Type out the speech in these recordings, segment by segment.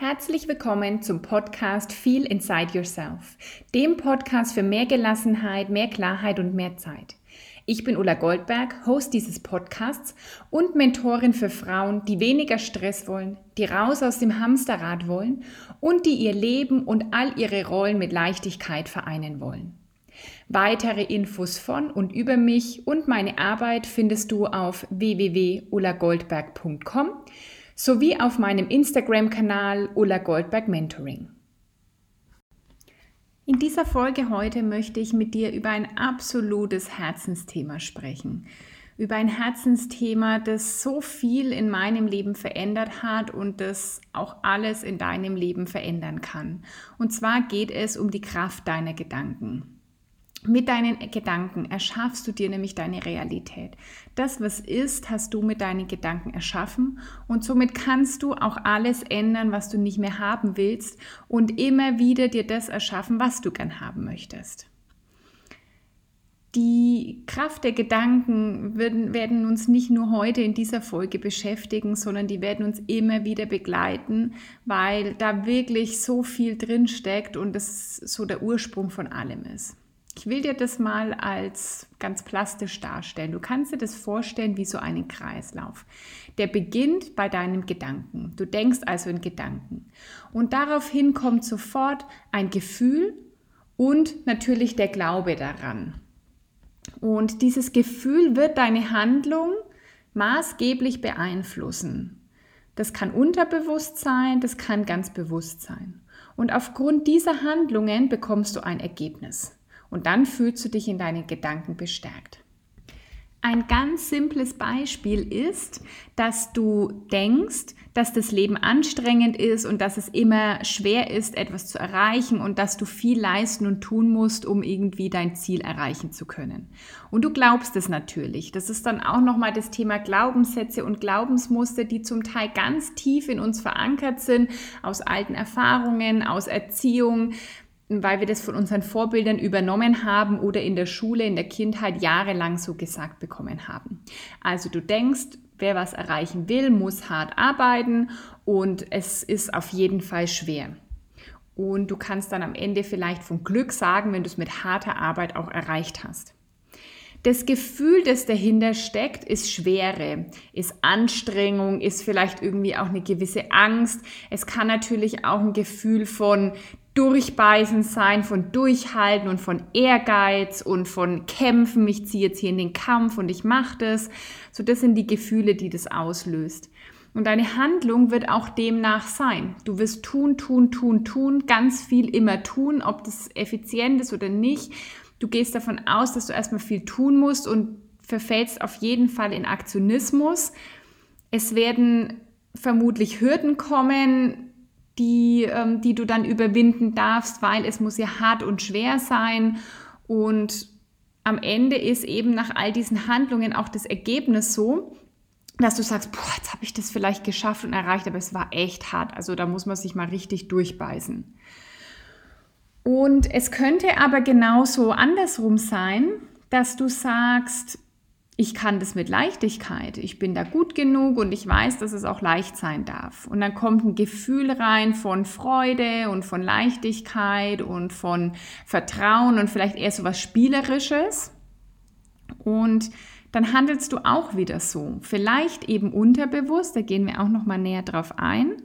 Herzlich willkommen zum Podcast Feel Inside Yourself, dem Podcast für mehr Gelassenheit, mehr Klarheit und mehr Zeit. Ich bin Ulla Goldberg, Host dieses Podcasts und Mentorin für Frauen, die weniger Stress wollen, die raus aus dem Hamsterrad wollen und die ihr Leben und all ihre Rollen mit Leichtigkeit vereinen wollen. Weitere Infos von und über mich und meine Arbeit findest du auf www.ullagoldberg.com sowie auf meinem Instagram-Kanal Ulla Goldberg Mentoring. In dieser Folge heute möchte ich mit dir über ein absolutes Herzensthema sprechen. Über ein Herzensthema, das so viel in meinem Leben verändert hat und das auch alles in deinem Leben verändern kann. Und zwar geht es um die Kraft deiner Gedanken. Mit deinen Gedanken erschaffst du dir nämlich deine Realität. Das, was ist, hast du mit deinen Gedanken erschaffen und somit kannst du auch alles ändern, was du nicht mehr haben willst und immer wieder dir das erschaffen, was du gern haben möchtest. Die Kraft der Gedanken werden, werden, uns nicht nur heute in dieser Folge beschäftigen, sondern die werden uns immer wieder begleiten, weil da wirklich so viel drin steckt und das so der Ursprung von allem ist. Ich will dir das mal als ganz plastisch darstellen. Du kannst dir das vorstellen wie so einen Kreislauf. Der beginnt bei deinem Gedanken. Du denkst also in Gedanken. Und daraufhin kommt sofort ein Gefühl und natürlich der Glaube daran. Und dieses Gefühl wird deine Handlung maßgeblich beeinflussen. Das kann unterbewusst sein, das kann ganz bewusst sein. Und aufgrund dieser Handlungen bekommst du ein Ergebnis und dann fühlst du dich in deinen Gedanken bestärkt. Ein ganz simples Beispiel ist, dass du denkst, dass das Leben anstrengend ist und dass es immer schwer ist, etwas zu erreichen und dass du viel leisten und tun musst, um irgendwie dein Ziel erreichen zu können. Und du glaubst es natürlich. Das ist dann auch nochmal das Thema Glaubenssätze und Glaubensmuster, die zum Teil ganz tief in uns verankert sind, aus alten Erfahrungen, aus Erziehung, weil wir das von unseren Vorbildern übernommen haben oder in der Schule, in der Kindheit jahrelang so gesagt bekommen haben. Also du denkst, wer was erreichen will, muss hart arbeiten und es ist auf jeden Fall schwer. Und du kannst dann am Ende vielleicht von Glück sagen, wenn du es mit harter Arbeit auch erreicht hast. Das Gefühl, das dahinter steckt, ist Schwere, ist Anstrengung, ist vielleicht irgendwie auch eine gewisse Angst. Es kann natürlich auch ein Gefühl von Durchbeißen sein, von Durchhalten und von Ehrgeiz und von Kämpfen. Ich ziehe jetzt hier in den Kampf und ich mache das. So, das sind die Gefühle, die das auslöst. Und deine Handlung wird auch demnach sein. Du wirst tun, tun, tun, tun, ganz viel immer tun, ob das effizient ist oder nicht. Du gehst davon aus, dass du erstmal viel tun musst und verfällst auf jeden Fall in Aktionismus. Es werden vermutlich Hürden kommen, die, ähm, die du dann überwinden darfst, weil es muss ja hart und schwer sein. Und am Ende ist eben nach all diesen Handlungen auch das Ergebnis so, dass du sagst, boah, jetzt habe ich das vielleicht geschafft und erreicht, aber es war echt hart. Also da muss man sich mal richtig durchbeißen. Und es könnte aber genauso andersrum sein, dass du sagst, ich kann das mit Leichtigkeit, ich bin da gut genug und ich weiß, dass es auch leicht sein darf. Und dann kommt ein Gefühl rein von Freude und von Leichtigkeit und von Vertrauen und vielleicht eher so was Spielerisches. Und dann handelst du auch wieder so. Vielleicht eben unterbewusst, da gehen wir auch noch mal näher drauf ein.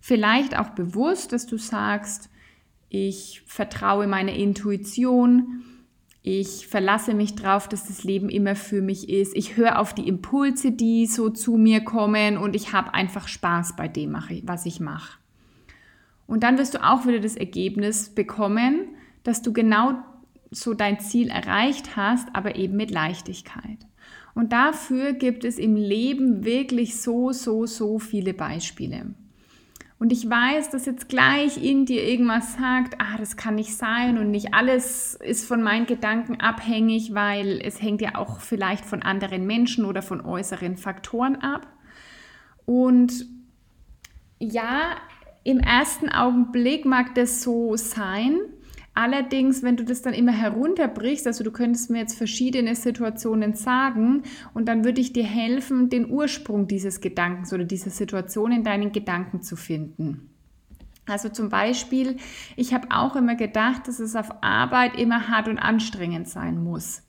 Vielleicht auch bewusst, dass du sagst, ich vertraue meiner Intuition, ich verlasse mich darauf, dass das Leben immer für mich ist. Ich höre auf die Impulse, die so zu mir kommen und ich habe einfach Spaß bei dem, was ich mache. Und dann wirst du auch wieder das Ergebnis bekommen, dass du genau so dein Ziel erreicht hast, aber eben mit Leichtigkeit. Und dafür gibt es im Leben wirklich so, so, so viele Beispiele. Und ich weiß, dass jetzt gleich in dir irgendwas sagt, ah, das kann nicht sein und nicht alles ist von meinen Gedanken abhängig, weil es hängt ja auch vielleicht von anderen Menschen oder von äußeren Faktoren ab. Und ja, im ersten Augenblick mag das so sein, Allerdings, wenn du das dann immer herunterbrichst, also du könntest mir jetzt verschiedene Situationen sagen und dann würde ich dir helfen, den Ursprung dieses Gedankens oder dieser Situation in deinen Gedanken zu finden. Also zum Beispiel, ich habe auch immer gedacht, dass es auf Arbeit immer hart und anstrengend sein muss.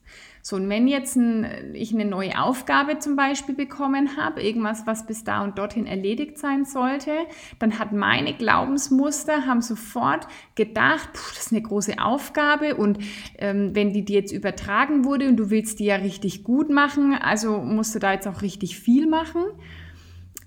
So, und wenn jetzt ein, ich eine neue Aufgabe zum Beispiel bekommen habe, irgendwas, was bis da und dorthin erledigt sein sollte, dann hat meine Glaubensmuster, haben sofort gedacht, puh, das ist eine große Aufgabe und ähm, wenn die dir jetzt übertragen wurde und du willst die ja richtig gut machen, also musst du da jetzt auch richtig viel machen.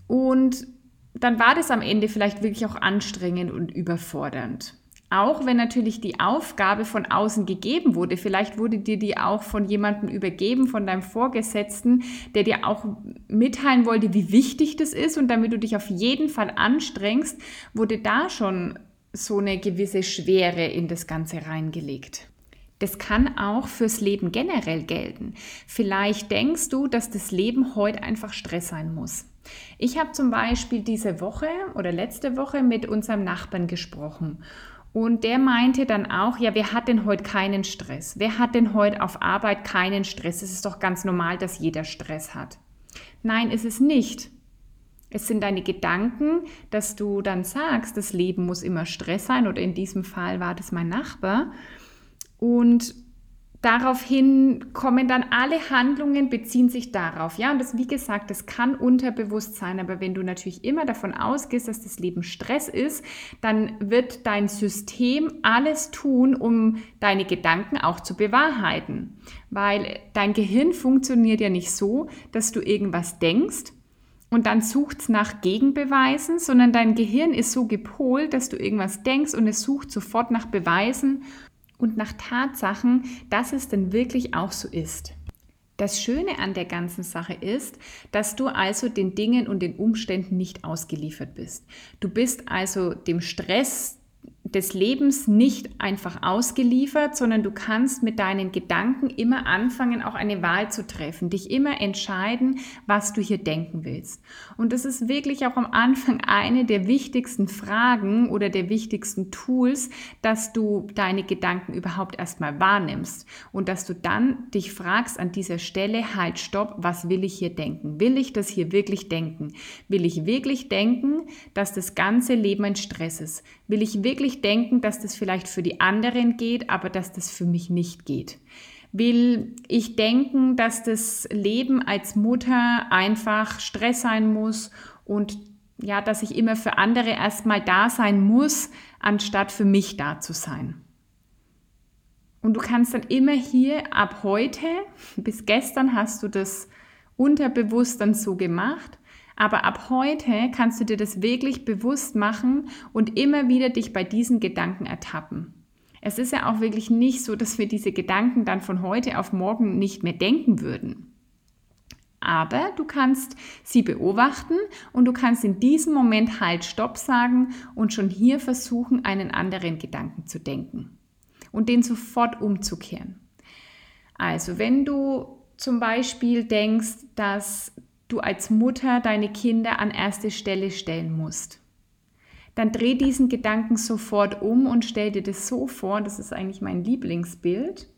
Und dann war das am Ende vielleicht wirklich auch anstrengend und überfordernd. Auch wenn natürlich die Aufgabe von außen gegeben wurde, vielleicht wurde dir die auch von jemandem übergeben, von deinem Vorgesetzten, der dir auch mitteilen wollte, wie wichtig das ist und damit du dich auf jeden Fall anstrengst, wurde da schon so eine gewisse Schwere in das Ganze reingelegt. Das kann auch fürs Leben generell gelten. Vielleicht denkst du, dass das Leben heute einfach Stress sein muss. Ich habe zum Beispiel diese Woche oder letzte Woche mit unserem Nachbarn gesprochen und der meinte dann auch, ja, wer hat denn heute keinen Stress? Wer hat denn heute auf Arbeit keinen Stress? Es ist doch ganz normal, dass jeder Stress hat. Nein, ist es nicht. Es sind deine Gedanken, dass du dann sagst, das Leben muss immer Stress sein oder in diesem Fall war das mein Nachbar. Und daraufhin kommen dann alle Handlungen, beziehen sich darauf. Ja, und das, wie gesagt, das kann unterbewusst sein, aber wenn du natürlich immer davon ausgehst, dass das Leben Stress ist, dann wird dein System alles tun, um deine Gedanken auch zu bewahrheiten. Weil dein Gehirn funktioniert ja nicht so, dass du irgendwas denkst, und dann sucht es nach Gegenbeweisen, sondern dein Gehirn ist so gepolt, dass du irgendwas denkst und es sucht sofort nach Beweisen und nach Tatsachen, dass es denn wirklich auch so ist. Das Schöne an der ganzen Sache ist, dass du also den Dingen und den Umständen nicht ausgeliefert bist. Du bist also dem Stress, des Lebens nicht einfach ausgeliefert, sondern du kannst mit deinen Gedanken immer anfangen, auch eine Wahl zu treffen, dich immer entscheiden, was du hier denken willst. Und das ist wirklich auch am Anfang eine der wichtigsten Fragen oder der wichtigsten Tools, dass du deine Gedanken überhaupt erstmal wahrnimmst und dass du dann dich fragst an dieser Stelle, halt, stopp, was will ich hier denken? Will ich das hier wirklich denken? Will ich wirklich denken, dass das ganze Leben ein Stress ist? Will ich wirklich denken, dass das vielleicht für die anderen geht, aber dass das für mich nicht geht? Will ich denken, dass das Leben als Mutter einfach Stress sein muss und ja, dass ich immer für andere erstmal da sein muss, anstatt für mich da zu sein? Und du kannst dann immer hier ab heute, bis gestern hast du das unterbewusst dann so gemacht, aber ab heute kannst du dir das wirklich bewusst machen und immer wieder dich bei diesen Gedanken ertappen. Es ist ja auch wirklich nicht so, dass wir diese Gedanken dann von heute auf morgen nicht mehr denken würden. Aber du kannst sie beobachten und du kannst in diesem Moment halt Stopp sagen und schon hier versuchen, einen anderen Gedanken zu denken und den sofort umzukehren. Also wenn du zum Beispiel denkst, dass du als Mutter deine Kinder an erste Stelle stellen musst. Dann dreh diesen Gedanken sofort um und stell dir das so vor, das ist eigentlich mein Lieblingsbild.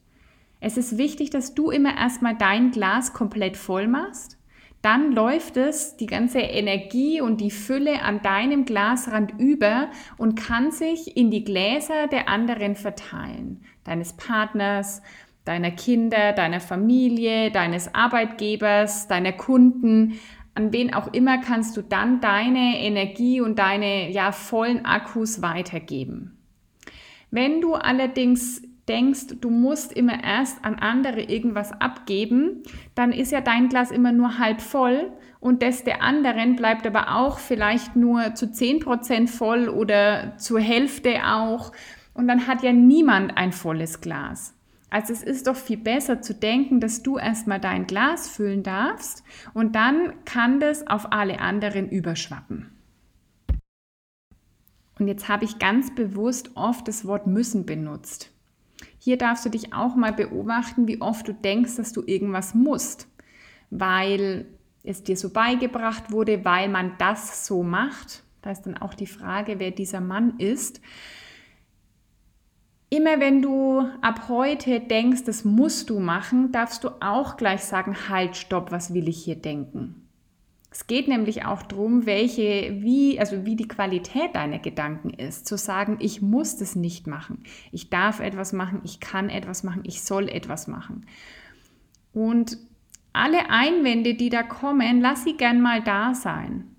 Es ist wichtig, dass du immer erstmal dein Glas komplett voll machst. Dann läuft es, die ganze Energie und die Fülle an deinem Glasrand über und kann sich in die Gläser der anderen verteilen. Deines Partners, deiner Kinder, deiner Familie, deines Arbeitgebers, deiner Kunden, an wen auch immer kannst du dann deine Energie und deine ja vollen Akkus weitergeben. Wenn du allerdings denkst, du musst immer erst an andere irgendwas abgeben, dann ist ja dein Glas immer nur halb voll und das der anderen bleibt aber auch vielleicht nur zu 10% voll oder zur Hälfte auch und dann hat ja niemand ein volles Glas. Also es ist doch viel besser zu denken, dass du erstmal dein Glas füllen darfst und dann kann das auf alle anderen überschwappen. Und jetzt habe ich ganz bewusst oft das Wort müssen benutzt. Hier darfst du dich auch mal beobachten, wie oft du denkst, dass du irgendwas musst, weil es dir so beigebracht wurde, weil man das so macht. Da ist dann auch die Frage, wer dieser Mann ist. Immer wenn du ab heute denkst, das musst du machen, darfst du auch gleich sagen, halt, stopp, was will ich hier denken? Es geht nämlich auch darum, welche, wie, also wie die Qualität deiner Gedanken ist. Zu sagen, ich muss das nicht machen. Ich darf etwas machen, ich kann etwas machen, ich soll etwas machen. Und alle Einwände, die da kommen, lass sie gern mal da sein.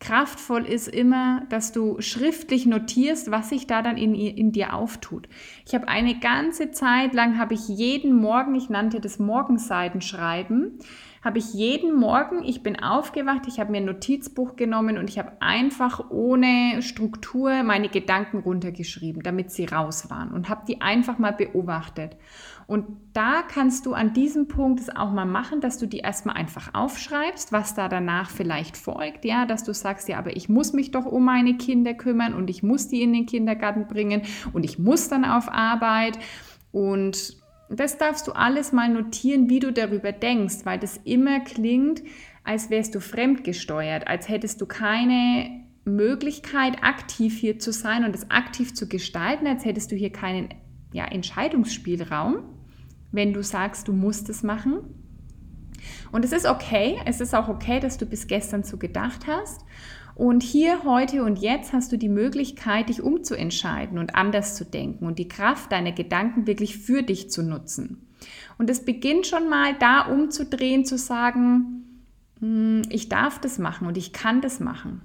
Kraftvoll ist immer, dass du schriftlich notierst, was sich da dann in, in dir auftut. Ich habe eine ganze Zeit lang, habe ich jeden Morgen, ich nannte das Morgenseitenschreiben, habe ich jeden Morgen, ich bin aufgewacht, ich habe mir ein Notizbuch genommen und ich habe einfach ohne Struktur meine Gedanken runtergeschrieben, damit sie raus waren und habe die einfach mal beobachtet. Und da kannst du an diesem Punkt es auch mal machen, dass du die erstmal einfach aufschreibst, was da danach vielleicht folgt, ja, dass du sagst, ja, aber ich muss mich doch um meine Kinder kümmern und ich muss die in den Kindergarten bringen und ich muss dann auf Arbeit. Und das darfst du alles mal notieren, wie du darüber denkst, weil das immer klingt, als wärst du fremdgesteuert, als hättest du keine Möglichkeit, aktiv hier zu sein und es aktiv zu gestalten, als hättest du hier keinen ja, Entscheidungsspielraum, wenn du sagst, du musst es machen. Und es ist okay, es ist auch okay, dass du bis gestern so gedacht hast. Und hier, heute und jetzt hast du die Möglichkeit, dich umzuentscheiden und anders zu denken und die Kraft deiner Gedanken wirklich für dich zu nutzen. Und es beginnt schon mal da umzudrehen, zu sagen, hm, ich darf das machen und ich kann das machen.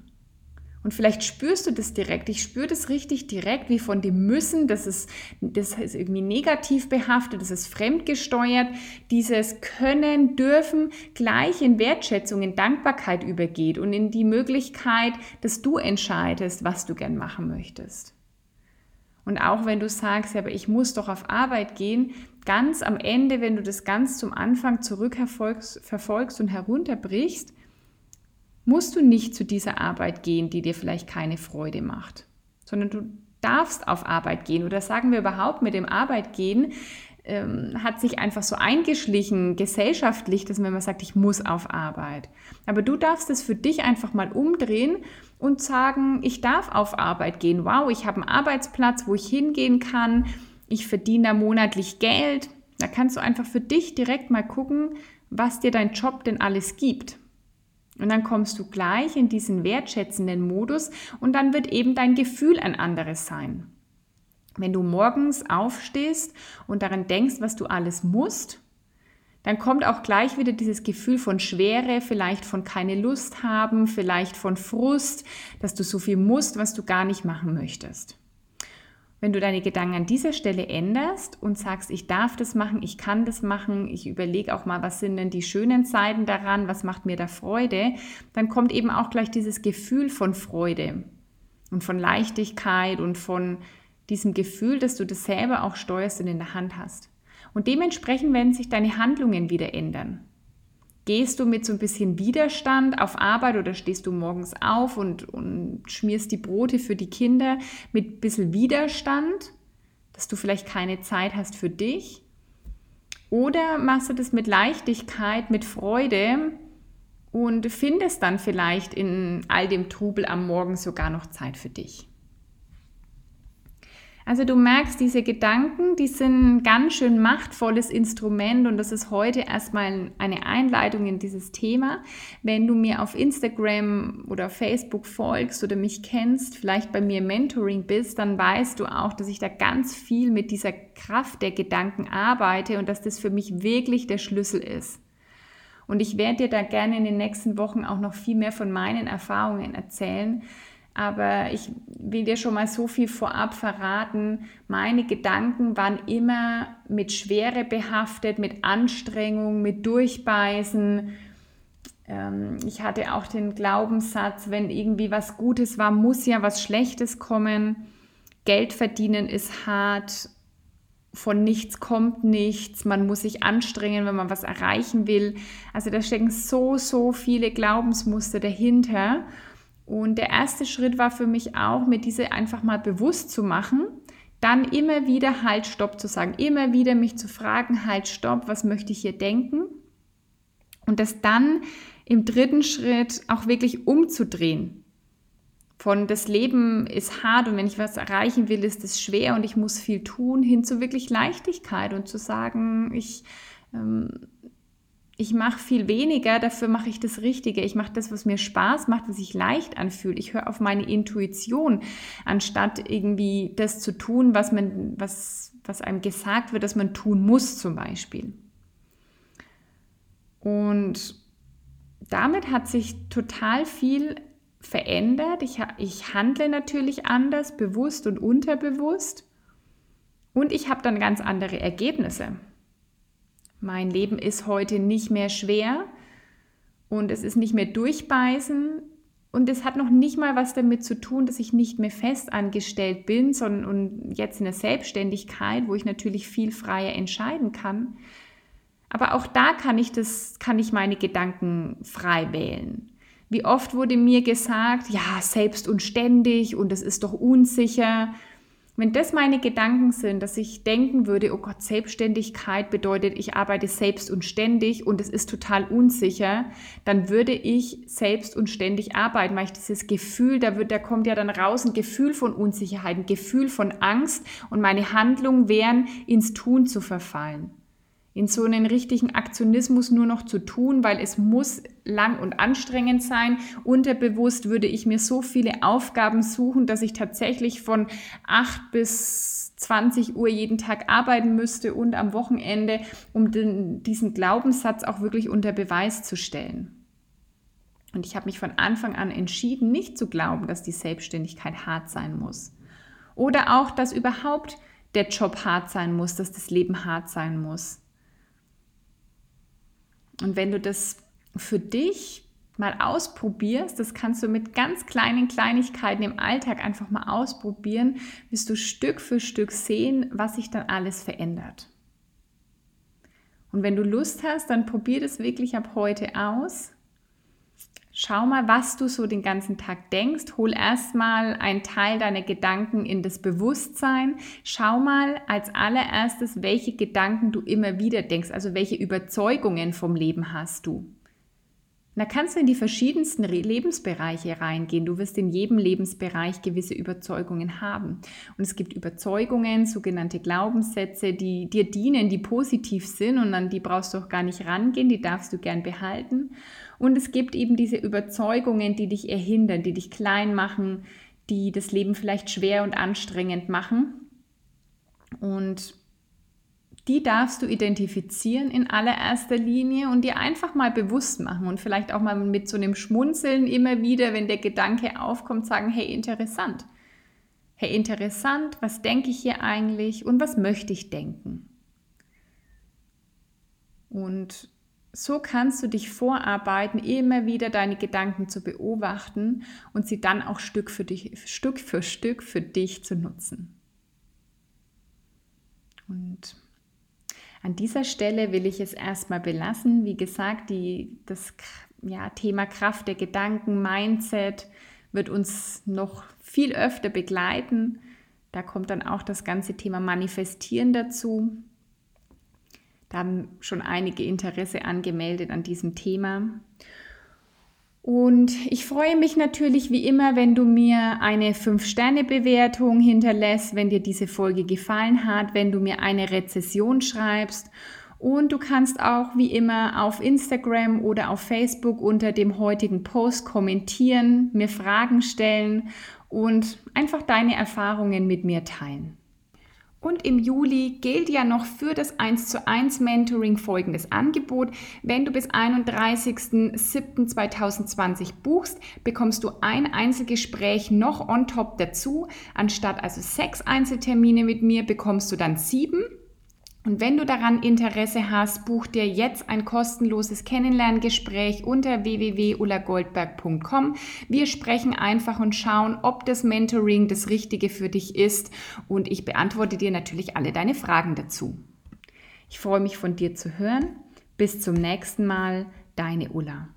Und vielleicht spürst du das direkt. Ich spüre das richtig direkt, wie von dem Müssen, das ist, das ist irgendwie negativ behaftet, das ist fremdgesteuert. Dieses Können, Dürfen gleich in Wertschätzung, in Dankbarkeit übergeht und in die Möglichkeit, dass du entscheidest, was du gern machen möchtest. Und auch wenn du sagst, ja, aber ich muss doch auf Arbeit gehen, ganz am Ende, wenn du das ganz zum Anfang zurückverfolgst und herunterbrichst, musst du nicht zu dieser Arbeit gehen, die dir vielleicht keine Freude macht, sondern du darfst auf Arbeit gehen oder sagen wir überhaupt mit dem Arbeitgehen ähm, hat sich einfach so eingeschlichen gesellschaftlich, dass man sagt, ich muss auf Arbeit. Aber du darfst es für dich einfach mal umdrehen und sagen, ich darf auf Arbeit gehen. Wow, ich habe einen Arbeitsplatz, wo ich hingehen kann. Ich verdiene da monatlich Geld. Da kannst du einfach für dich direkt mal gucken, was dir dein Job denn alles gibt. Und dann kommst du gleich in diesen wertschätzenden Modus und dann wird eben dein Gefühl ein anderes sein. Wenn du morgens aufstehst und daran denkst, was du alles musst, dann kommt auch gleich wieder dieses Gefühl von Schwere, vielleicht von keine Lust haben, vielleicht von Frust, dass du so viel musst, was du gar nicht machen möchtest. Wenn du deine Gedanken an dieser Stelle änderst und sagst, ich darf das machen, ich kann das machen, ich überlege auch mal, was sind denn die schönen Seiten daran, was macht mir da Freude, dann kommt eben auch gleich dieses Gefühl von Freude und von Leichtigkeit und von diesem Gefühl, dass du das selber auch steuerst und in der Hand hast. Und dementsprechend werden sich deine Handlungen wieder ändern. Gehst du mit so ein bisschen Widerstand auf Arbeit oder stehst du morgens auf und, und schmierst die Brote für die Kinder mit ein bisschen Widerstand, dass du vielleicht keine Zeit hast für dich? Oder machst du das mit Leichtigkeit, mit Freude und findest dann vielleicht in all dem Trubel am Morgen sogar noch Zeit für dich? Also du merkst, diese Gedanken, die sind ein ganz schön machtvolles Instrument und das ist heute erstmal eine Einleitung in dieses Thema. Wenn du mir auf Instagram oder Facebook folgst oder mich kennst, vielleicht bei mir Mentoring bist, dann weißt du auch, dass ich da ganz viel mit dieser Kraft der Gedanken arbeite und dass das für mich wirklich der Schlüssel ist. Und ich werde dir da gerne in den nächsten Wochen auch noch viel mehr von meinen Erfahrungen erzählen, aber ich will dir schon mal so viel vorab verraten. Meine Gedanken waren immer mit Schwere behaftet, mit Anstrengung, mit Durchbeißen. Ähm, ich hatte auch den Glaubenssatz, wenn irgendwie was Gutes war, muss ja was Schlechtes kommen. Geld verdienen ist hart, von nichts kommt nichts, man muss sich anstrengen, wenn man was erreichen will. Also da stecken so, so viele Glaubensmuster dahinter. Und der erste Schritt war für mich auch, mir diese einfach mal bewusst zu machen, dann immer wieder Halt, Stopp zu sagen, immer wieder mich zu fragen, Halt, Stopp, was möchte ich hier denken? Und das dann im dritten Schritt auch wirklich umzudrehen. Von das Leben ist hart und wenn ich was erreichen will, ist es schwer und ich muss viel tun, hin zu wirklich Leichtigkeit und zu sagen, ich ähm, ich mache viel weniger, dafür mache ich das Richtige. Ich mache das, was mir Spaß macht, was sich leicht anfühlt. Ich höre auf meine Intuition, anstatt irgendwie das zu tun, was, man, was, was einem gesagt wird, dass man tun muss zum Beispiel. Und damit hat sich total viel verändert. Ich, ich handle natürlich anders, bewusst und unterbewusst. Und ich habe dann ganz andere Ergebnisse. Mein Leben ist heute nicht mehr schwer und es ist nicht mehr durchbeißen. Und es hat noch nicht mal was damit zu tun, dass ich nicht mehr festangestellt bin, sondern und jetzt in der Selbstständigkeit, wo ich natürlich viel freier entscheiden kann. Aber auch da kann ich das, kann ich meine Gedanken frei wählen. Wie oft wurde mir gesagt, ja, selbst und ständig und es ist doch unsicher. Wenn das meine Gedanken sind, dass ich denken würde, oh Gott, Selbstständigkeit bedeutet, ich arbeite selbst und ständig und es ist total unsicher, dann würde ich selbst und ständig arbeiten, weil ich dieses Gefühl, da, wird, da kommt ja dann raus ein Gefühl von Unsicherheit, ein Gefühl von Angst und meine Handlungen wären, ins Tun zu verfallen in so einen richtigen Aktionismus nur noch zu tun, weil es muss lang und anstrengend sein. Unterbewusst würde ich mir so viele Aufgaben suchen, dass ich tatsächlich von 8 bis 20 Uhr jeden Tag arbeiten müsste und am Wochenende, um den, diesen Glaubenssatz auch wirklich unter Beweis zu stellen. Und ich habe mich von Anfang an entschieden, nicht zu glauben, dass die Selbstständigkeit hart sein muss. Oder auch, dass überhaupt der Job hart sein muss, dass das Leben hart sein muss. Und wenn du das für dich mal ausprobierst, das kannst du mit ganz kleinen Kleinigkeiten im Alltag einfach mal ausprobieren, wirst du Stück für Stück sehen, was sich dann alles verändert. Und wenn du Lust hast, dann probier das wirklich ab heute aus Schau mal, was du so den ganzen Tag denkst. Hol erstmal einen Teil deiner Gedanken in das Bewusstsein. Schau mal als allererstes, welche Gedanken du immer wieder denkst, also welche Überzeugungen vom Leben hast du. Da kannst du in die verschiedensten Lebensbereiche reingehen. Du wirst in jedem Lebensbereich gewisse Überzeugungen haben. Und es gibt Überzeugungen, sogenannte Glaubenssätze, die dir dienen, die positiv sind und an die brauchst du auch gar nicht rangehen, die darfst du gern behalten. Und es gibt eben diese Überzeugungen, die dich erhindern, die dich klein machen, die das Leben vielleicht schwer und anstrengend machen. Und die darfst du identifizieren in allererster Linie und dir einfach mal bewusst machen und vielleicht auch mal mit so einem Schmunzeln immer wieder, wenn der Gedanke aufkommt, sagen, hey, interessant. Hey, interessant, was denke ich hier eigentlich und was möchte ich denken? Und so kannst du dich vorarbeiten, immer wieder deine Gedanken zu beobachten und sie dann auch Stück für, dich, Stück, für Stück für dich zu nutzen. Und an dieser Stelle will ich es erstmal belassen. Wie gesagt, die, das ja, Thema Kraft der Gedanken, Mindset wird uns noch viel öfter begleiten. Da kommt dann auch das ganze Thema Manifestieren dazu. Da haben schon einige Interesse angemeldet an diesem Thema. Und ich freue mich natürlich wie immer, wenn du mir eine 5-Sterne-Bewertung hinterlässt, wenn dir diese Folge gefallen hat, wenn du mir eine Rezession schreibst. Und du kannst auch wie immer auf Instagram oder auf Facebook unter dem heutigen Post kommentieren, mir Fragen stellen und einfach deine Erfahrungen mit mir teilen. Und im Juli gilt ja noch für das 1 zu 1 Mentoring folgendes Angebot. Wenn du bis 31.07.2020 buchst, bekommst du ein Einzelgespräch noch on top dazu. Anstatt also sechs Einzeltermine mit mir bekommst du dann sieben. Und wenn du daran Interesse hast, buch dir jetzt ein kostenloses Kennenlerngespräch unter www.ulagoldberg.com. Wir sprechen einfach und schauen, ob das Mentoring das Richtige für dich ist. Und ich beantworte dir natürlich alle deine Fragen dazu. Ich freue mich von dir zu hören. Bis zum nächsten Mal, deine Ulla.